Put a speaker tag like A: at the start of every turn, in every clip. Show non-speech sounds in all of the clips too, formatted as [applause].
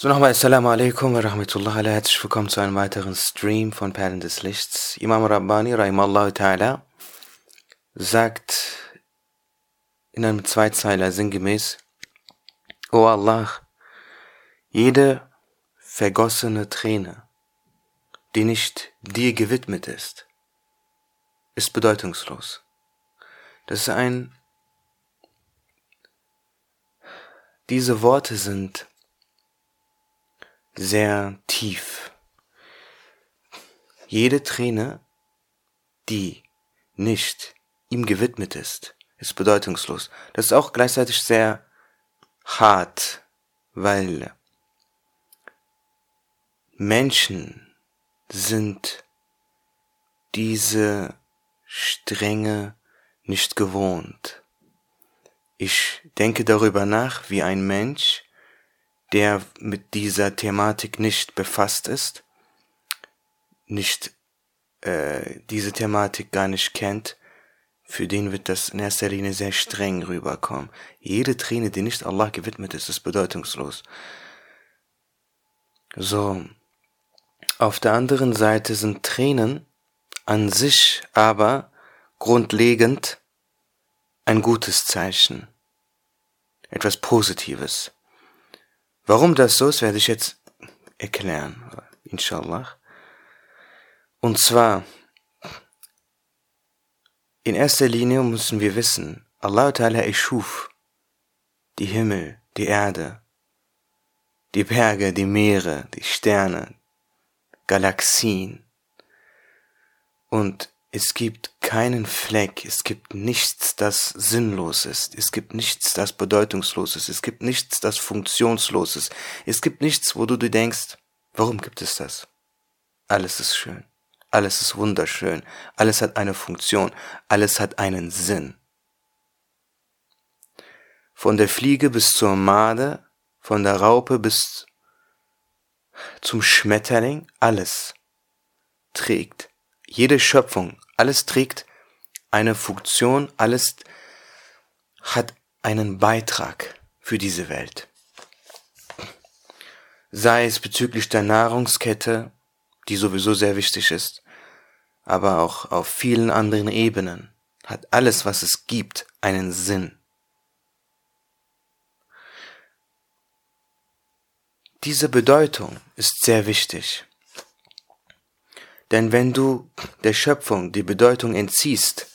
A: So nochmal Assalamu alaikum wa rahmatullah Herzlich willkommen zu einem weiteren Stream von Perlen des Lichts. Imam Rabbani, Rahimallahu ta'ala, sagt in einem Zweizeiler sinngemäß, O Allah, jede vergossene Träne, die nicht dir gewidmet ist, ist bedeutungslos. Das ist ein, diese Worte sind sehr tief. Jede Träne, die nicht ihm gewidmet ist, ist bedeutungslos. Das ist auch gleichzeitig sehr hart, weil Menschen sind diese Strenge nicht gewohnt. Ich denke darüber nach, wie ein Mensch, der mit dieser Thematik nicht befasst ist, nicht äh, diese Thematik gar nicht kennt, für den wird das in erster Linie sehr streng rüberkommen. Jede Träne, die nicht Allah gewidmet ist, ist bedeutungslos. So. Auf der anderen Seite sind Tränen an sich aber grundlegend ein gutes Zeichen. Etwas Positives. Warum das so ist, werde ich jetzt erklären, inshallah. Und zwar, in erster Linie müssen wir wissen, Allah Ta'ala erschuf die Himmel, die Erde, die Berge, die Meere, die Sterne, Galaxien. Und es gibt keinen Fleck, es gibt nichts, das sinnlos ist, es gibt nichts, das bedeutungslos ist, es gibt nichts, das funktionslos ist, es gibt nichts, wo du dir denkst, warum gibt es das? Alles ist schön, alles ist wunderschön, alles hat eine Funktion, alles hat einen Sinn. Von der Fliege bis zur Made, von der Raupe bis zum Schmetterling, alles trägt jede Schöpfung, alles trägt eine Funktion, alles hat einen Beitrag für diese Welt. Sei es bezüglich der Nahrungskette, die sowieso sehr wichtig ist, aber auch auf vielen anderen Ebenen hat alles, was es gibt, einen Sinn. Diese Bedeutung ist sehr wichtig. Denn wenn du der Schöpfung die Bedeutung entziehst,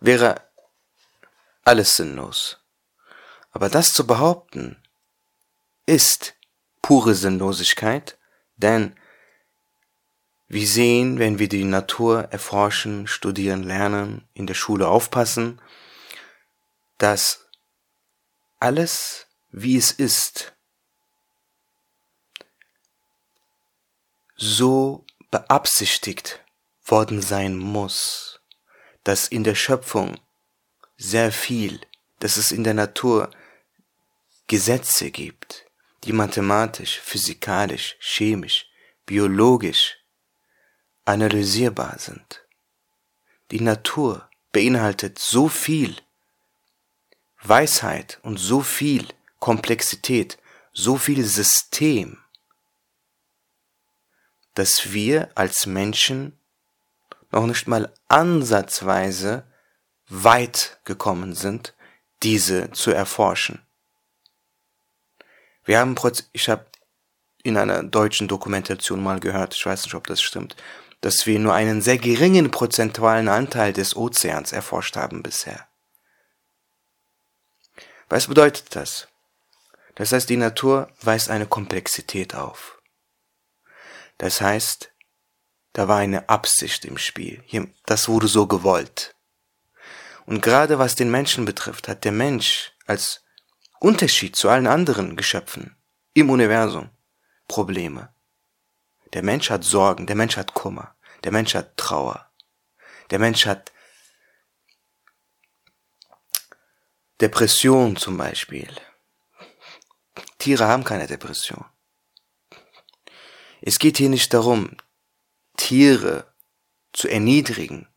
A: wäre alles sinnlos. Aber das zu behaupten, ist pure Sinnlosigkeit, denn wir sehen, wenn wir die Natur erforschen, studieren, lernen, in der Schule aufpassen, dass alles, wie es ist, so beabsichtigt worden sein muss, dass in der Schöpfung sehr viel, dass es in der Natur Gesetze gibt, die mathematisch, physikalisch, chemisch, biologisch analysierbar sind. Die Natur beinhaltet so viel Weisheit und so viel Komplexität, so viel System, dass wir als Menschen noch nicht mal ansatzweise weit gekommen sind, diese zu erforschen. Wir haben, ich habe in einer deutschen Dokumentation mal gehört, ich weiß nicht, ob das stimmt, dass wir nur einen sehr geringen prozentualen Anteil des Ozeans erforscht haben bisher. Was bedeutet das? Das heißt, die Natur weist eine Komplexität auf. Das heißt, da war eine Absicht im Spiel. Das wurde so gewollt. Und gerade was den Menschen betrifft, hat der Mensch als Unterschied zu allen anderen Geschöpfen im Universum Probleme. Der Mensch hat Sorgen, der Mensch hat Kummer, der Mensch hat Trauer, der Mensch hat Depression zum Beispiel. Tiere haben keine Depression. Es geht hier nicht darum, Tiere zu erniedrigen.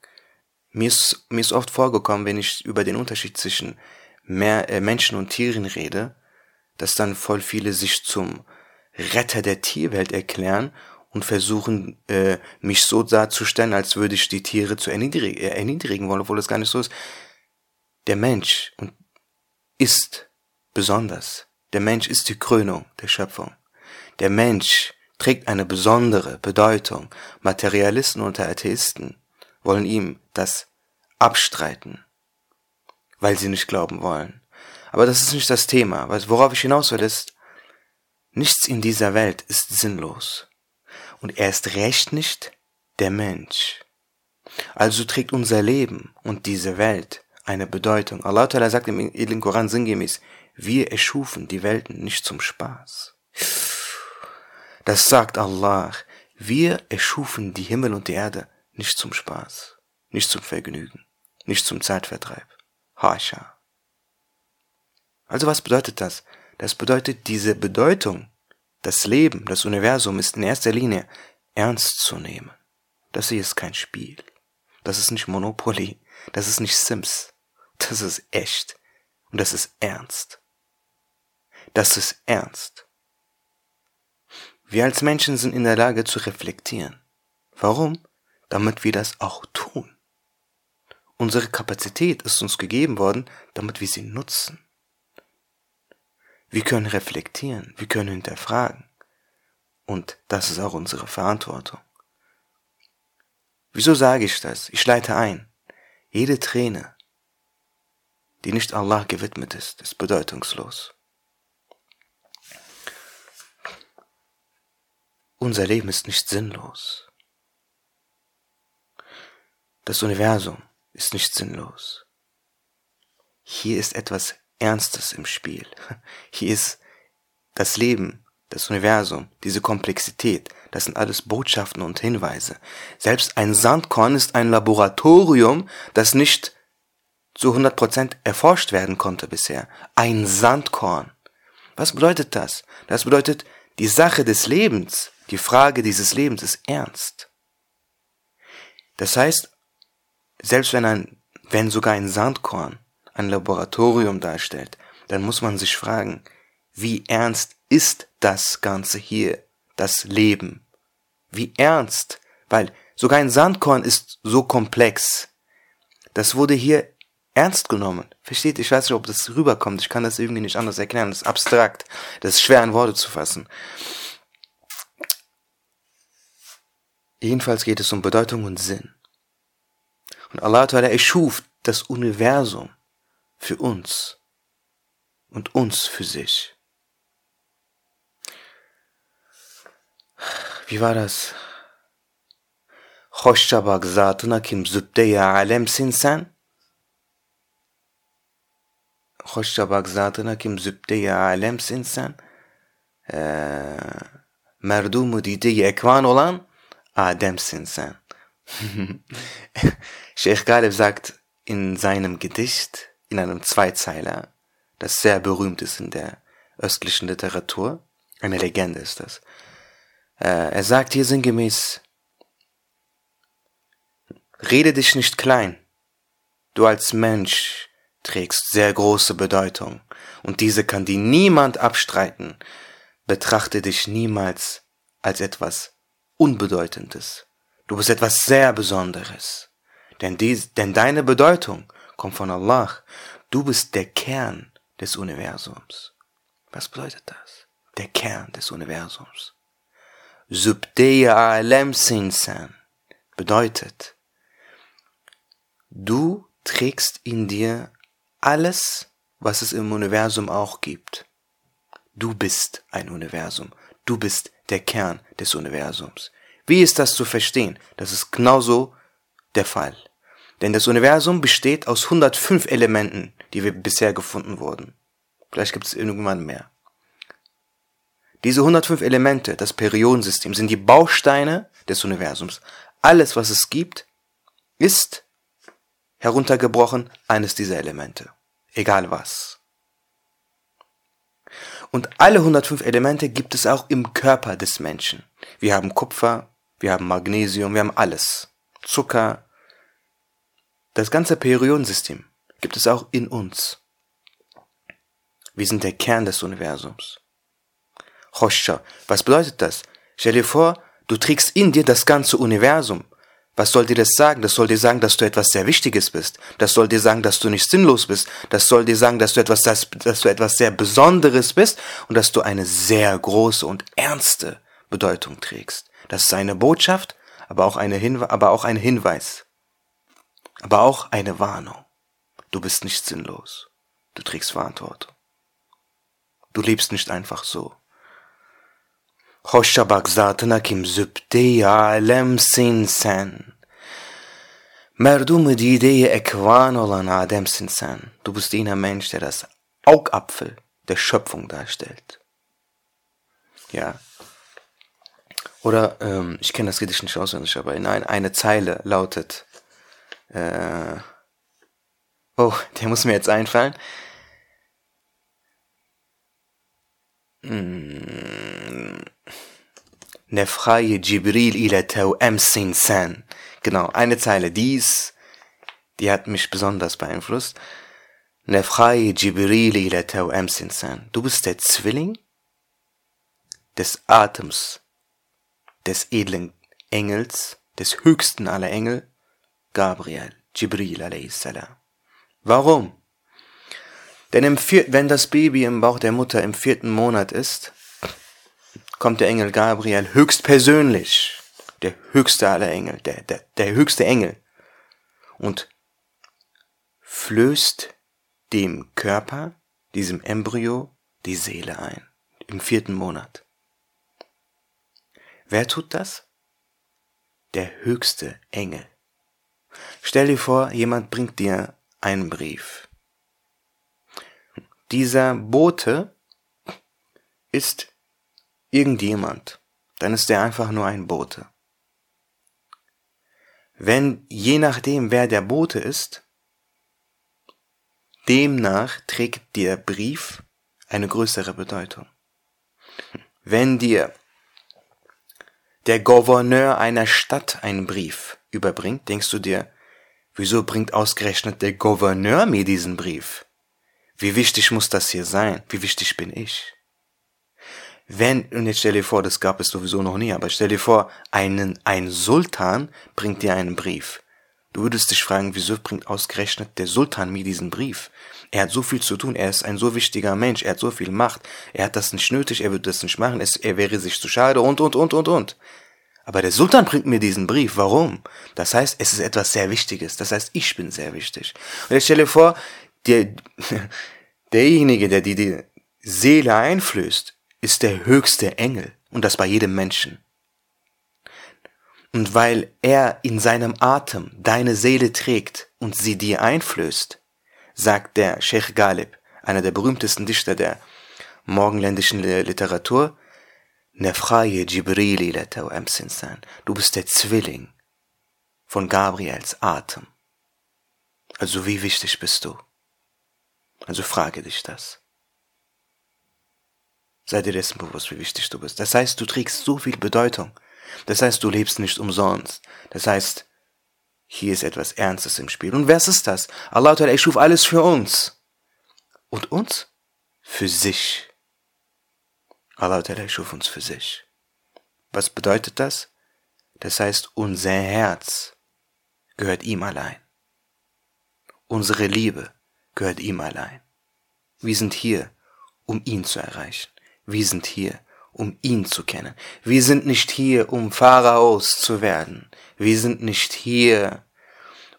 A: Mir ist, mir ist oft vorgekommen, wenn ich über den Unterschied zwischen mehr, äh, Menschen und Tieren rede, dass dann voll viele sich zum Retter der Tierwelt erklären und versuchen, äh, mich so darzustellen, als würde ich die Tiere zu erniedrigen, äh, erniedrigen wollen, obwohl das gar nicht so ist. Der Mensch ist besonders. Der Mensch ist die Krönung der Schöpfung. Der Mensch trägt eine besondere Bedeutung. Materialisten und Atheisten wollen ihm das abstreiten, weil sie nicht glauben wollen. Aber das ist nicht das Thema. Worauf ich hinaus will, ist, nichts in dieser Welt ist sinnlos. Und erst recht nicht der Mensch. Also trägt unser Leben und diese Welt eine Bedeutung. Allah Ta'ala sagt im edlen Koran sinngemäß, wir erschufen die Welten nicht zum Spaß. Das sagt Allah. Wir erschufen die Himmel und die Erde nicht zum Spaß, nicht zum Vergnügen, nicht zum Zeitvertreib. Hascha. Also was bedeutet das? Das bedeutet diese Bedeutung, das Leben, das Universum ist in erster Linie ernst zu nehmen. Das hier ist kein Spiel. Das ist nicht Monopoly. Das ist nicht Sims. Das ist echt. Und das ist ernst. Das ist ernst. Wir als Menschen sind in der Lage zu reflektieren. Warum? Damit wir das auch tun. Unsere Kapazität ist uns gegeben worden, damit wir sie nutzen. Wir können reflektieren, wir können hinterfragen. Und das ist auch unsere Verantwortung. Wieso sage ich das? Ich leite ein. Jede Träne, die nicht Allah gewidmet ist, ist bedeutungslos. Unser Leben ist nicht sinnlos. Das Universum ist nicht sinnlos. Hier ist etwas Ernstes im Spiel. [laughs] Hier ist das Leben, das Universum, diese Komplexität, das sind alles Botschaften und Hinweise. Selbst ein Sandkorn ist ein Laboratorium, das nicht zu 100% erforscht werden konnte bisher. Ein Sandkorn. Was bedeutet das? Das bedeutet, die Sache des Lebens, die Frage dieses Lebens ist ernst. Das heißt, selbst wenn ein, wenn sogar ein Sandkorn ein Laboratorium darstellt, dann muss man sich fragen, wie ernst ist das Ganze hier, das Leben? Wie ernst? Weil sogar ein Sandkorn ist so komplex. Das wurde hier ernst genommen. Versteht? Ich weiß nicht, ob das rüberkommt. Ich kann das irgendwie nicht anders erklären. Das ist abstrakt. Das ist schwer in Worte zu fassen. Jedenfalls geht es um Bedeutung und Sinn. Und Allah Ta'ala erschuf das Universum für uns und uns für sich. Wie war das? Hoşça zatına kim zübde-i alemsin sen? Hoşça zatına kim zübde-i alemsin sen? Ee, merdumu dide ekvan olan Ademsin sen. [laughs] Sheikh Galeb sagt in seinem Gedicht, in einem Zweizeiler, das sehr berühmt ist in der östlichen Literatur. Eine Legende ist das. Äh, er sagt hier sinngemäß, rede dich nicht klein. Du als Mensch trägst sehr große Bedeutung und diese kann dir niemand abstreiten. Betrachte dich niemals als etwas Unbedeutendes. Du bist etwas sehr Besonderes. Denn, dies, denn deine Bedeutung kommt von Allah. Du bist der Kern des Universums. Was bedeutet das? Der Kern des Universums. Subdeya alem sinsan bedeutet, du trägst in dir alles, was es im Universum auch gibt. Du bist ein Universum. Du bist der Kern des Universums. Wie ist das zu verstehen? Das ist genauso der Fall. Denn das Universum besteht aus 105 Elementen, die wir bisher gefunden wurden. Vielleicht gibt es irgendwann mehr. Diese 105 Elemente, das Periodensystem, sind die Bausteine des Universums. Alles, was es gibt, ist heruntergebrochen eines dieser Elemente. Egal was. Und alle 105 Elemente gibt es auch im Körper des Menschen. Wir haben Kupfer, wir haben Magnesium, wir haben alles. Zucker, das ganze Periodensystem gibt es auch in uns. Wir sind der Kern des Universums. Choscha. Was bedeutet das? Stell dir vor, du trägst in dir das ganze Universum. Was soll dir das sagen? Das soll dir sagen, dass du etwas sehr Wichtiges bist. Das soll dir sagen, dass du nicht sinnlos bist. Das soll dir sagen, dass du etwas, dass, dass du etwas sehr Besonderes bist und dass du eine sehr große und ernste Bedeutung trägst. Das ist eine Botschaft, aber auch eine Hinwe aber auch ein Hinweis. Aber auch eine Warnung. Du bist nicht sinnlos. Du trägst Verantwortung. Du lebst nicht einfach so. Hoşça bak zatına kim zübde alemsin sen. Merdum dide ekvan olan Ademsin sen. Du bist jener Mensch, der das Augapfel der Schöpfung darstellt. Ja. Oder, ähm, ich kenne das Gedicht nicht auswendig, aber nein, eine Zeile lautet, äh, oh, [laughs] der muss mir jetzt einfallen. Hm. Nefraye Jibril ila Tawam San. Genau, eine Zeile, dies, die hat mich besonders beeinflusst. Nefraye Jibril ila Tawam San. Du bist der Zwilling des Atems des edlen Engels, des höchsten aller Engel, Gabriel, Jibril a.s. Warum? Denn wenn das Baby im Bauch der Mutter im vierten Monat ist, kommt der Engel Gabriel höchstpersönlich, der höchste aller Engel, der, der, der höchste Engel, und flößt dem Körper, diesem Embryo, die Seele ein, im vierten Monat. Wer tut das? Der höchste Engel. Stell dir vor, jemand bringt dir einen Brief dieser Bote ist irgendjemand, dann ist er einfach nur ein Bote. Wenn je nachdem, wer der Bote ist, demnach trägt der Brief eine größere Bedeutung. Wenn dir der Gouverneur einer Stadt einen Brief überbringt, denkst du dir, wieso bringt ausgerechnet der Gouverneur mir diesen Brief? Wie wichtig muss das hier sein? Wie wichtig bin ich? Wenn, und jetzt stell dir vor, das gab es sowieso noch nie, aber stell dir vor, einen, ein Sultan bringt dir einen Brief. Du würdest dich fragen, wieso bringt ausgerechnet der Sultan mir diesen Brief? Er hat so viel zu tun, er ist ein so wichtiger Mensch, er hat so viel Macht, er hat das nicht nötig, er würde das nicht machen, es, er wäre sich zu schade und, und, und, und, und. Aber der Sultan bringt mir diesen Brief. Warum? Das heißt, es ist etwas sehr Wichtiges. Das heißt, ich bin sehr wichtig. Und jetzt stell dir vor, der, [laughs] derjenige, der dir die Seele einflößt, ist der höchste Engel und das bei jedem Menschen. Und weil er in seinem Atem deine Seele trägt und sie dir einflößt, sagt der Sheikh Galib, einer der berühmtesten Dichter der morgenländischen Literatur, Nefraye Jibrili Du bist der Zwilling von Gabriels Atem. Also wie wichtig bist du? Also frage dich das. Sei dir dessen bewusst, wie wichtig du bist. Das heißt, du trägst so viel Bedeutung. Das heißt, du lebst nicht umsonst. Das heißt, hier ist etwas Ernstes im Spiel. Und was ist das? Allah er schuf alles für uns. Und uns? Für sich. Allah er schuf uns für sich. Was bedeutet das? Das heißt, unser Herz gehört ihm allein. Unsere Liebe gehört ihm allein. Wir sind hier, um ihn zu erreichen. Wir sind hier, um ihn zu kennen. Wir sind nicht hier, um Pharaos zu werden. Wir sind nicht hier,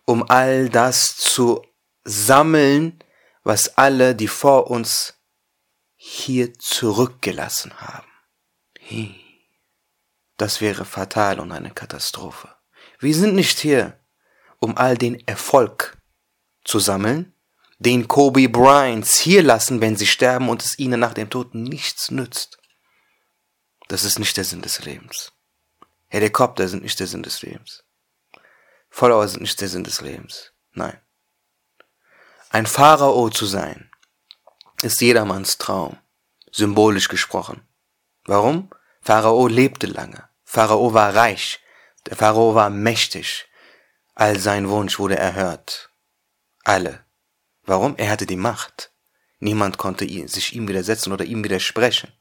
A: um all das zu sammeln, was alle, die vor uns hier zurückgelassen haben. Das wäre fatal und eine Katastrophe. Wir sind nicht hier, um all den Erfolg zu sammeln, den Kobe Bryants hier lassen, wenn sie sterben und es ihnen nach dem Tod nichts nützt. Das ist nicht der Sinn des Lebens. Helikopter sind nicht der Sinn des Lebens. Follower sind nicht der Sinn des Lebens. Nein. Ein Pharao zu sein, ist jedermanns Traum, symbolisch gesprochen. Warum? Pharao lebte lange. Pharao war reich. Der Pharao war mächtig. All sein Wunsch wurde erhört. Alle Warum? Er hatte die Macht. Niemand konnte sich ihm widersetzen oder ihm widersprechen.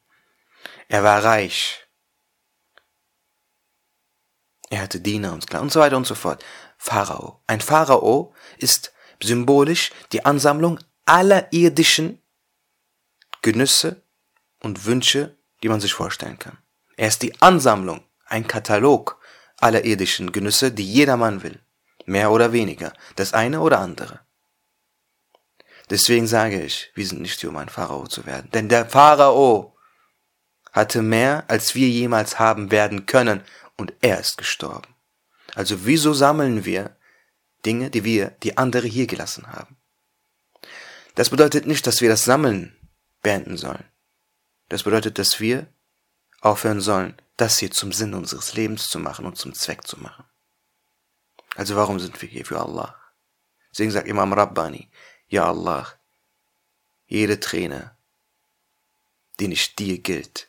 A: Er war reich. Er hatte Diener und Sklaven und so weiter und so fort. Pharao. Ein Pharao ist symbolisch die Ansammlung aller irdischen Genüsse und Wünsche, die man sich vorstellen kann. Er ist die Ansammlung, ein Katalog aller irdischen Genüsse, die jedermann will. Mehr oder weniger, das eine oder andere. Deswegen sage ich, wir sind nicht hier, um ein Pharao zu werden. Denn der Pharao hatte mehr, als wir jemals haben werden können, und er ist gestorben. Also wieso sammeln wir Dinge, die wir, die andere hier gelassen haben? Das bedeutet nicht, dass wir das Sammeln beenden sollen. Das bedeutet, dass wir aufhören sollen, das hier zum Sinn unseres Lebens zu machen und zum Zweck zu machen. Also warum sind wir hier für Allah? Deswegen sagt Imam Rabbani, ja Allah, jede Träne, die nicht dir gilt,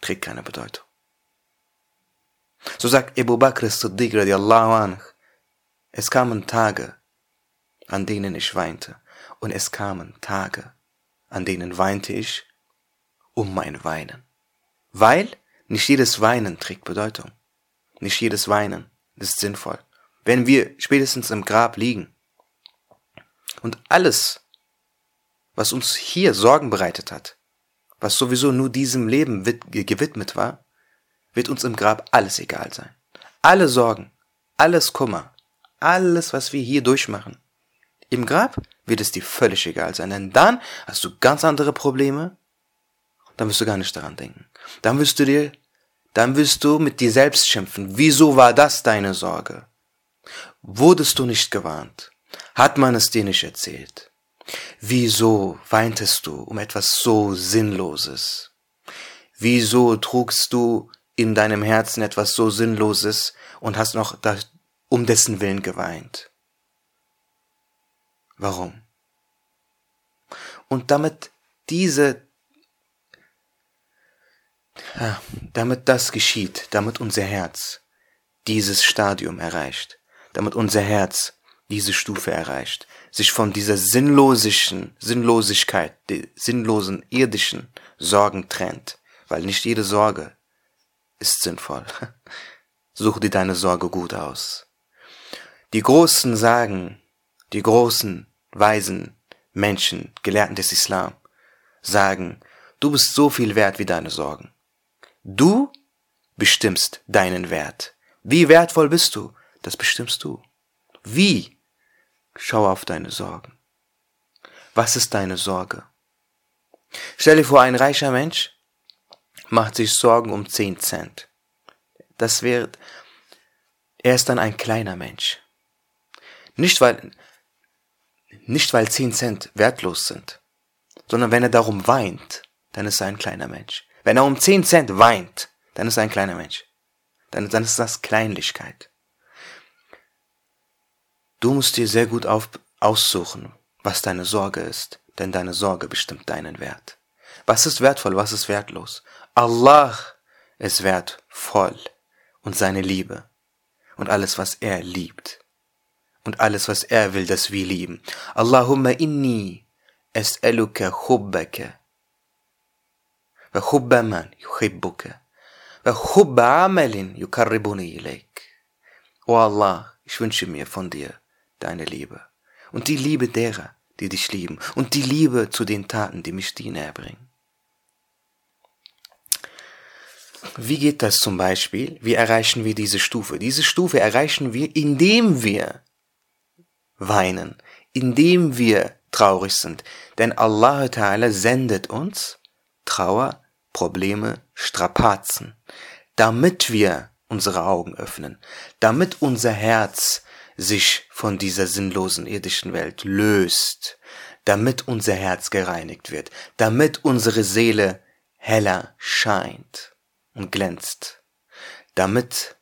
A: trägt keine Bedeutung. So sagt Abu Bakr as-Siddiq radiallahu anh, es kamen Tage, an denen ich weinte, und es kamen Tage, an denen weinte ich um mein Weinen. Weil nicht jedes Weinen trägt Bedeutung. Nicht jedes Weinen ist sinnvoll. Wenn wir spätestens im Grab liegen und alles, was uns hier Sorgen bereitet hat, was sowieso nur diesem Leben gewidmet war, wird uns im Grab alles egal sein. Alle Sorgen, alles Kummer, alles, was wir hier durchmachen. Im Grab wird es dir völlig egal sein, denn dann hast du ganz andere Probleme, dann wirst du gar nicht daran denken. Dann wirst du dir, dann wirst du mit dir selbst schimpfen. Wieso war das deine Sorge? Wurdest du nicht gewarnt? Hat man es dir nicht erzählt? Wieso weintest du um etwas so Sinnloses? Wieso trugst du in deinem Herzen etwas so Sinnloses und hast noch um dessen Willen geweint? Warum? Und damit diese damit das geschieht, damit unser Herz dieses Stadium erreicht, damit unser Herz diese Stufe erreicht, sich von dieser sinnlosischen, Sinnlosigkeit, die sinnlosen irdischen Sorgen trennt, weil nicht jede Sorge ist sinnvoll. [laughs] Such dir deine Sorge gut aus. Die Großen sagen, die großen, weisen Menschen, Gelehrten des Islam, sagen, du bist so viel wert wie deine Sorgen. Du bestimmst deinen Wert. Wie wertvoll bist du? Das bestimmst du. Wie? Schau auf deine Sorgen. Was ist deine Sorge? Stell dir vor, ein reicher Mensch macht sich Sorgen um 10 Cent. Das wäre, er ist dann ein kleiner Mensch. Nicht weil, nicht weil 10 Cent wertlos sind, sondern wenn er darum weint, dann ist er ein kleiner Mensch. Wenn er um 10 Cent weint, dann ist er ein kleiner Mensch. Dann, dann ist das Kleinlichkeit. Du musst dir sehr gut auf, aussuchen, was deine Sorge ist, denn deine Sorge bestimmt deinen Wert. Was ist wertvoll, was ist wertlos? Allah ist wertvoll und seine Liebe und alles, was er liebt und alles, was er will, dass wir lieben. Allahumma inni es eluke wa hubba man yuhibbuka wa amalin yukarribuni ilayk. O Allah, ich wünsche mir von dir deine Liebe und die Liebe derer, die dich lieben und die Liebe zu den Taten, die mich dir näher bringen. Wie geht das zum Beispiel? Wie erreichen wir diese Stufe? Diese Stufe erreichen wir, indem wir weinen, indem wir traurig sind. Denn Allah Ta'ala sendet uns Trauer, Probleme, Strapazen, damit wir unsere Augen öffnen, damit unser Herz sich von dieser sinnlosen irdischen Welt löst, damit unser Herz gereinigt wird, damit unsere Seele heller scheint und glänzt, damit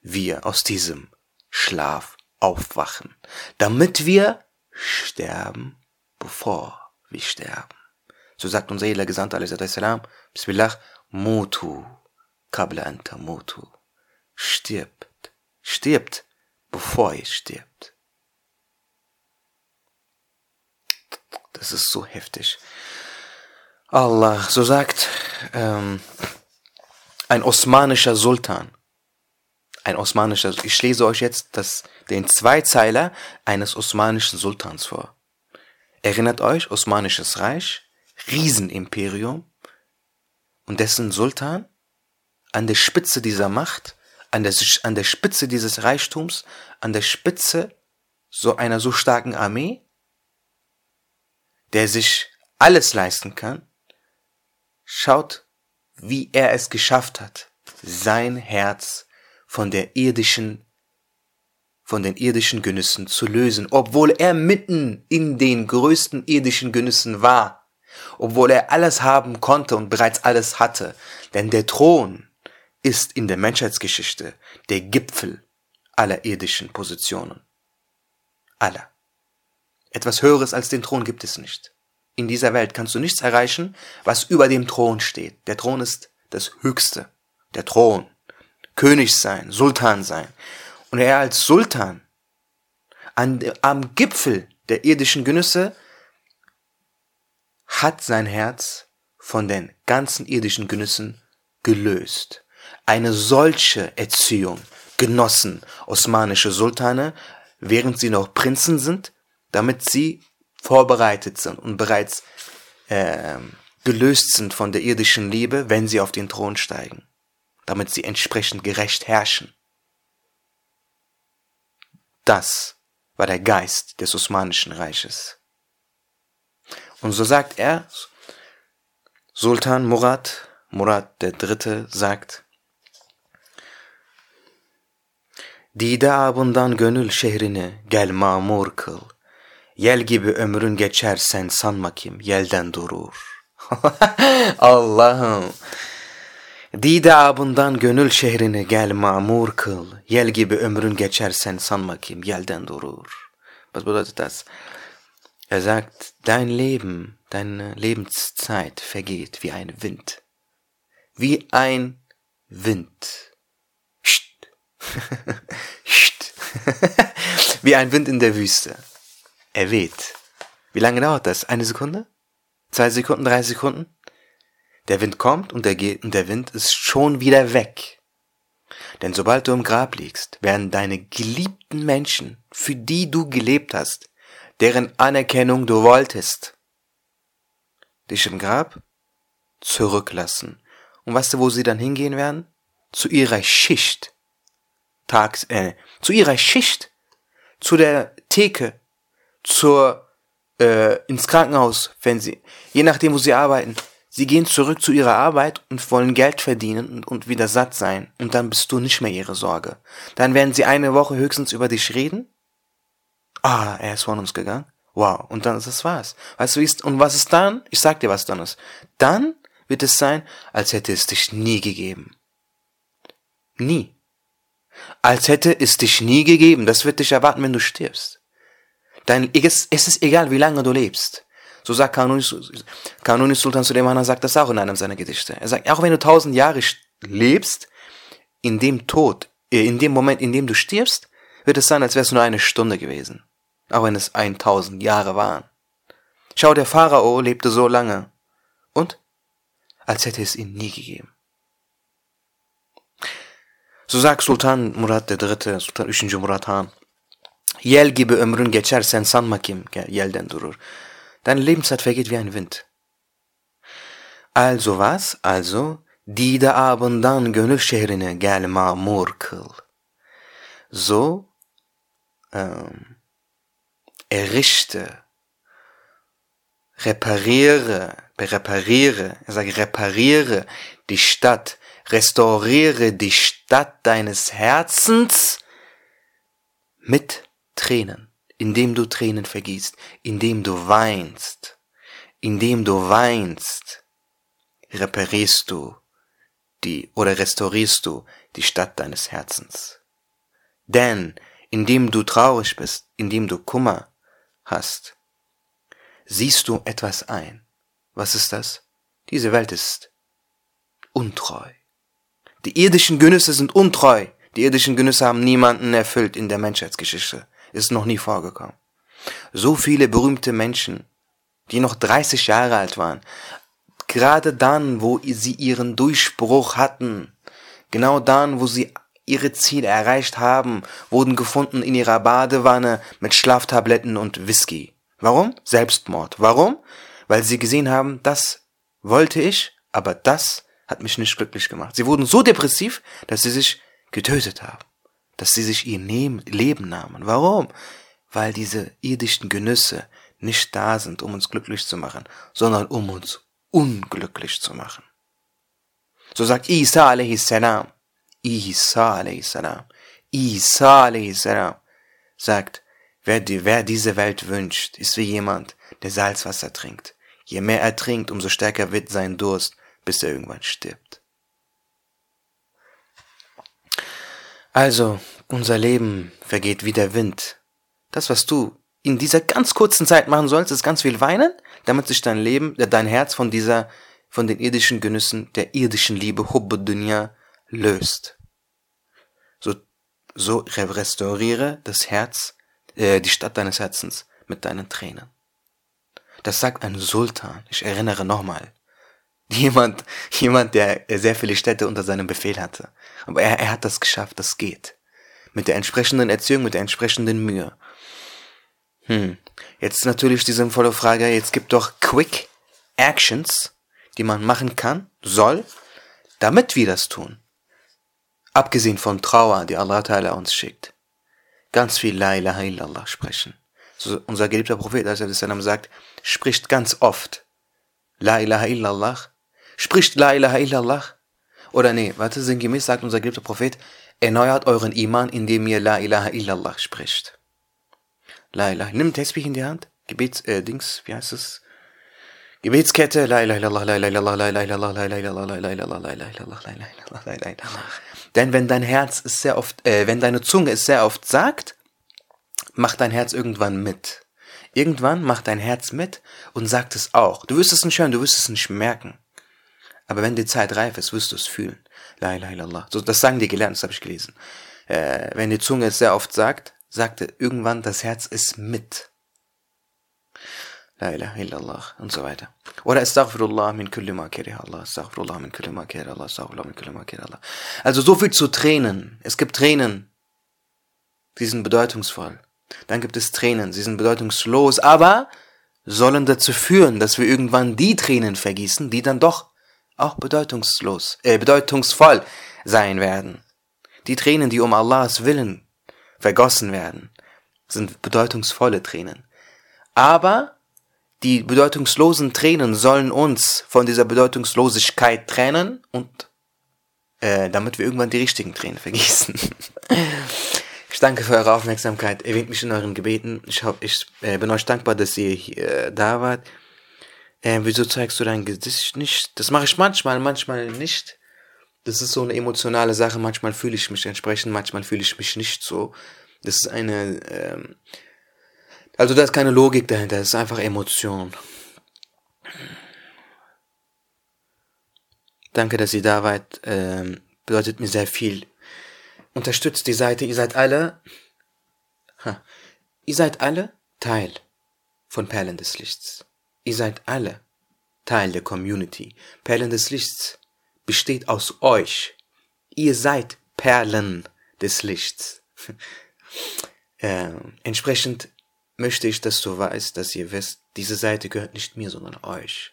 A: wir aus diesem Schlaf aufwachen, damit wir sterben, bevor wir sterben. So sagt unser edler Gesandter salam, Bismillah, Mutu, kabla anta mutu. Stirbt, stirbt, bevor ihr stirbt. Das ist so heftig. Allah, so sagt ähm, ein osmanischer Sultan. Ein osmanischer, ich lese euch jetzt das, den Zweizeiler eines osmanischen Sultans vor. Erinnert euch, Osmanisches Reich, Riesenimperium und dessen Sultan an der Spitze dieser Macht, an der, an der Spitze dieses Reichtums, an der Spitze so einer so starken Armee, der sich alles leisten kann, Schaut, wie er es geschafft hat, sein Herz von der irdischen, von den irdischen Genüssen zu lösen, obwohl er mitten in den größten irdischen Genüssen war, obwohl er alles haben konnte und bereits alles hatte, denn der Thron ist in der Menschheitsgeschichte der Gipfel aller irdischen Positionen. Aller. Etwas Höheres als den Thron gibt es nicht in dieser Welt kannst du nichts erreichen, was über dem Thron steht. Der Thron ist das Höchste. Der Thron. König sein, Sultan sein. Und er als Sultan an, am Gipfel der irdischen Genüsse hat sein Herz von den ganzen irdischen Genüssen gelöst. Eine solche Erziehung genossen osmanische Sultane, während sie noch Prinzen sind, damit sie vorbereitet sind und bereits äh, gelöst sind von der irdischen Liebe, wenn sie auf den Thron steigen, damit sie entsprechend gerecht herrschen. Das war der Geist des Osmanischen Reiches. Und so sagt er, Sultan Murad, Murad der Dritte sagt, Dide abından gönül şehrine gel mamur kıl. Yel gibi ömrün geçer sen sanma kim yelden durur. [laughs] Allah'ım. Dide abından gönül şehrine gel mamur kıl. Yel gibi ömrün geçer sen sanma kim yelden durur. Was bedeutet das? Er sagt, dein Leben, deine Lebenszeit vergeht wie ein Wind. Wie ein Wind. [laughs] [laughs] Wie ein Wind in der Wüste. Er weht. Wie lange dauert das? Eine Sekunde? Zwei Sekunden? Drei Sekunden? Der Wind kommt und der geht und der Wind ist schon wieder weg. Denn sobald du im Grab liegst, werden deine geliebten Menschen, für die du gelebt hast, deren Anerkennung du wolltest, dich im Grab zurücklassen. Und weißt du, wo sie dann hingehen werden? Zu ihrer Schicht. Tags, äh, zu ihrer Schicht. Zu der Theke, zur äh, ins Krankenhaus, wenn sie, je nachdem, wo sie arbeiten. Sie gehen zurück zu ihrer Arbeit und wollen Geld verdienen und, und wieder satt sein. Und dann bist du nicht mehr ihre Sorge. Dann werden sie eine Woche höchstens über dich reden. Ah, er ist von uns gegangen. Wow. Und dann ist es was. Weißt du, wie ist, und was ist dann? Ich sag dir, was dann ist. Dann wird es sein, als hätte es dich nie gegeben. Nie. Als hätte es dich nie gegeben. Das wird dich erwarten, wenn du stirbst. Dein, es, ist egal, wie lange du lebst. So sagt Kanuni, Kanuni Sultan Suleiman sagt das auch in einem seiner Gedichte. Er sagt, auch wenn du tausend Jahre lebst, in dem Tod, äh, in dem Moment, in dem du stirbst, wird es sein, als wäre es nur eine Stunde gewesen. Auch wenn es 1000 Jahre waren. Schau, der Pharao lebte so lange. Und? Als hätte es ihn nie gegeben. Sagt Sultan Murad III., Sultan 3. Murad Han. Yel gibi ömrün geçer sen sanma kim yelden durur. Deine Lebenszeit vergeht wie ein Wind. Also was? Also, dide abından gönül şehrine gel mamur kıl. So ähm, errichte, repariere, repariere, er sagt repariere die Stadt, restauriere die Stadt deines Herzens mit Tränen, indem du Tränen vergießt, indem du weinst, indem du weinst, reparierst du die oder restaurierst du die Stadt deines Herzens. Denn indem du traurig bist, indem du Kummer hast, siehst du etwas ein. Was ist das? Diese Welt ist untreu. Die irdischen Genüsse sind untreu. Die irdischen Genüsse haben niemanden erfüllt in der Menschheitsgeschichte ist noch nie vorgekommen. So viele berühmte Menschen, die noch 30 Jahre alt waren, gerade dann, wo sie ihren Durchbruch hatten, genau dann, wo sie ihre Ziele erreicht haben, wurden gefunden in ihrer Badewanne mit Schlaftabletten und Whisky. Warum? Selbstmord. Warum? Weil sie gesehen haben, das wollte ich, aber das hat mich nicht glücklich gemacht. Sie wurden so depressiv, dass sie sich getötet haben, dass sie sich ihr Leben nahmen. Warum? Weil diese irdischen Genüsse nicht da sind, um uns glücklich zu machen, sondern um uns unglücklich zu machen. So sagt Isa a.s. Isa a.s. Isa a.s. sagt, wer, die, wer diese Welt wünscht, ist wie jemand, der Salzwasser trinkt. Je mehr er trinkt, umso stärker wird sein Durst, bis er irgendwann stirbt. Also, unser Leben vergeht wie der Wind. Das, was du in dieser ganz kurzen Zeit machen sollst, ist ganz viel weinen, damit sich dein Leben, äh, dein Herz von dieser, von den irdischen Genüssen, der irdischen Liebe, Hubbe Dunya, löst. So, so restauriere das Herz, äh, die Stadt deines Herzens mit deinen Tränen. Das sagt ein Sultan. Ich erinnere nochmal. Jemand, jemand, der sehr viele Städte unter seinem Befehl hatte. Aber er, er hat das geschafft, das geht. Mit der entsprechenden Erziehung, mit der entsprechenden Mühe. Hm. Jetzt natürlich die sinnvolle Frage, jetzt gibt doch Quick Actions, die man machen kann, soll, damit wir das tun. Abgesehen von Trauer, die Allah Ta'ala uns schickt. Ganz viel La ilaha illallah sprechen. So, unser geliebter Prophet sagt, spricht ganz oft La ilaha illallah, spricht La ilaha illallah. Oder nee, warte, sinngemäß sagt unser geliebter Prophet, erneuert euren Iman, indem ihr La ilaha illallah spricht. La ilaha. Nimm Tesbih in die Hand. Gebets, äh, Dings, wie heißt es? Gebetskette. La ilaha illallah, la ilaha illallah, la ilaha illallah, la ilaha illallah, la ilaha illallah, la ilaha illallah, la ilaha illallah, la ilaha illallah. Denn wenn dein Herz es sehr oft, äh, wenn deine Zunge es sehr oft sagt, macht dein Herz irgendwann mit. Irgendwann macht dein Herz mit und sagt es auch. Du wirst es nicht hören, du wirst es nicht merken. Aber wenn die Zeit reif ist, wirst du es fühlen. La ilaha illallah. So, das sagen die gelernt, das habe ich gelesen. Äh, wenn die Zunge es sehr oft sagt, sagte irgendwann das Herz ist mit. La ilaha illallah und so weiter. Oder astaghfirullah min kulli ma Allah, astaghfirullah min kulli ma Allah, astaghfirullah min kulli ma Allah. Also so viel zu Tränen. Es gibt Tränen, die sind bedeutungsvoll. Dann gibt es Tränen, sie sind bedeutungslos, aber sollen dazu führen, dass wir irgendwann die Tränen vergießen, die dann doch auch bedeutungslos, äh, bedeutungsvoll sein werden. Die Tränen, die um Allahs Willen vergossen werden, sind bedeutungsvolle Tränen. Aber die bedeutungslosen Tränen sollen uns von dieser Bedeutungslosigkeit trennen und äh, damit wir irgendwann die richtigen Tränen vergießen. ich danke für eure Aufmerksamkeit. Erwähnt mich in euren Gebeten. Ich, hab, ich äh, bin euch dankbar, dass ihr hier, äh, da wart. Äh, wieso zeigst du dein Gesicht nicht? Das mache ich manchmal, manchmal nicht das ist so eine emotionale Sache. Manchmal fühle ich mich entsprechend, manchmal fühle ich mich nicht so. Das ist eine, ähm, also da ist keine Logik dahinter, das ist einfach Emotion. Danke, dass ihr da wart. Ähm, bedeutet mir sehr viel. Unterstützt die Seite. Ihr seid alle, ha, ihr seid alle Teil von Perlen des Lichts. Ihr seid alle Teil der Community. Perlen des Lichts besteht aus euch. Ihr seid Perlen des Lichts. [laughs] äh, entsprechend möchte ich, dass du weißt, dass ihr wisst, diese Seite gehört nicht mir, sondern euch.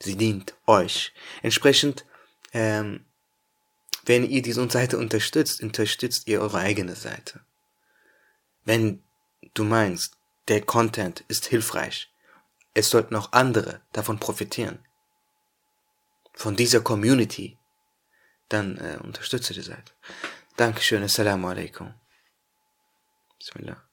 A: Sie dient euch. Entsprechend, ähm, wenn ihr diese Seite unterstützt, unterstützt ihr eure eigene Seite. Wenn du meinst, der Content ist hilfreich, es sollten auch andere davon profitieren, von dieser Community, dann äh, unterstütze die Seite. Dankeschön. Assalamu alaikum. Bismillah.